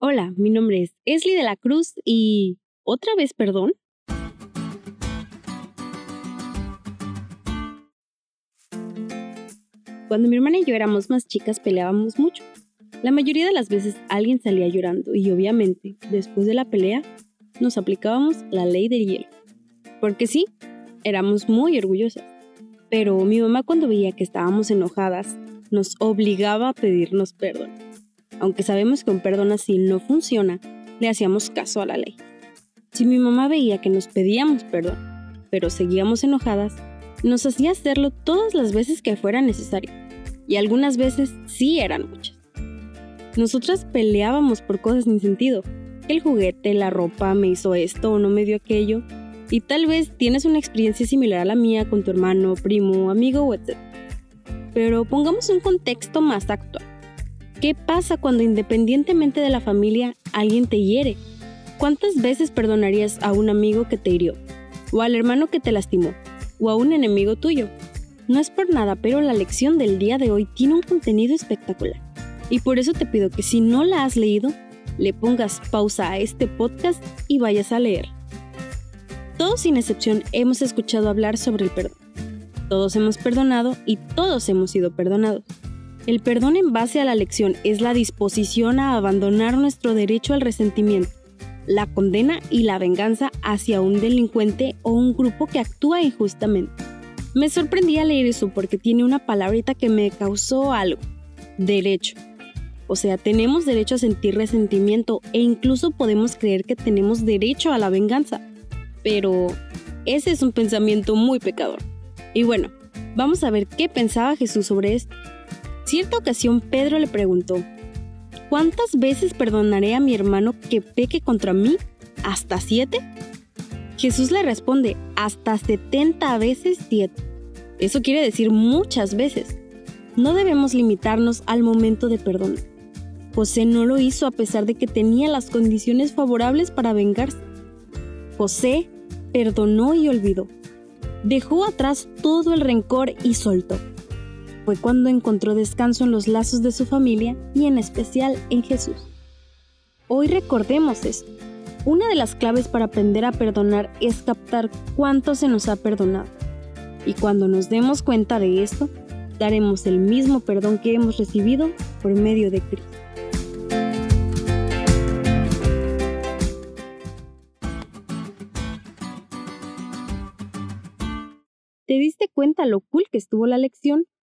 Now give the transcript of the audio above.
Hola, mi nombre es Esli de la Cruz y... ¿Otra vez perdón? Cuando mi hermana y yo éramos más chicas peleábamos mucho. La mayoría de las veces alguien salía llorando y obviamente, después de la pelea, nos aplicábamos la ley del hielo. Porque sí, éramos muy orgullosas. Pero mi mamá cuando veía que estábamos enojadas, nos obligaba a pedirnos perdón. Aunque sabemos que un perdón así no funciona, le hacíamos caso a la ley. Si mi mamá veía que nos pedíamos perdón, pero seguíamos enojadas, nos hacía hacerlo todas las veces que fuera necesario. Y algunas veces sí eran muchas. Nosotras peleábamos por cosas sin sentido. El juguete, la ropa, me hizo esto o no me dio aquello. Y tal vez tienes una experiencia similar a la mía con tu hermano, primo, amigo o etc. Pero pongamos un contexto más actual. ¿Qué pasa cuando independientemente de la familia alguien te hiere? ¿Cuántas veces perdonarías a un amigo que te hirió? ¿O al hermano que te lastimó? ¿O a un enemigo tuyo? No es por nada, pero la lección del día de hoy tiene un contenido espectacular. Y por eso te pido que si no la has leído, le pongas pausa a este podcast y vayas a leer. Todos sin excepción hemos escuchado hablar sobre el perdón. Todos hemos perdonado y todos hemos sido perdonados. El perdón en base a la lección es la disposición a abandonar nuestro derecho al resentimiento, la condena y la venganza hacia un delincuente o un grupo que actúa injustamente. Me sorprendí al leer eso porque tiene una palabrita que me causó algo. Derecho. O sea, tenemos derecho a sentir resentimiento e incluso podemos creer que tenemos derecho a la venganza. Pero ese es un pensamiento muy pecador. Y bueno, vamos a ver qué pensaba Jesús sobre esto. Cierta ocasión Pedro le preguntó, ¿cuántas veces perdonaré a mi hermano que peque contra mí? ¿Hasta siete? Jesús le responde, hasta 70 veces siete. Eso quiere decir muchas veces. No debemos limitarnos al momento de perdón. José no lo hizo a pesar de que tenía las condiciones favorables para vengarse. José perdonó y olvidó. Dejó atrás todo el rencor y soltó fue cuando encontró descanso en los lazos de su familia y en especial en Jesús. Hoy recordemos esto. Una de las claves para aprender a perdonar es captar cuánto se nos ha perdonado. Y cuando nos demos cuenta de esto, daremos el mismo perdón que hemos recibido por medio de Cristo. ¿Te diste cuenta lo cool que estuvo la lección?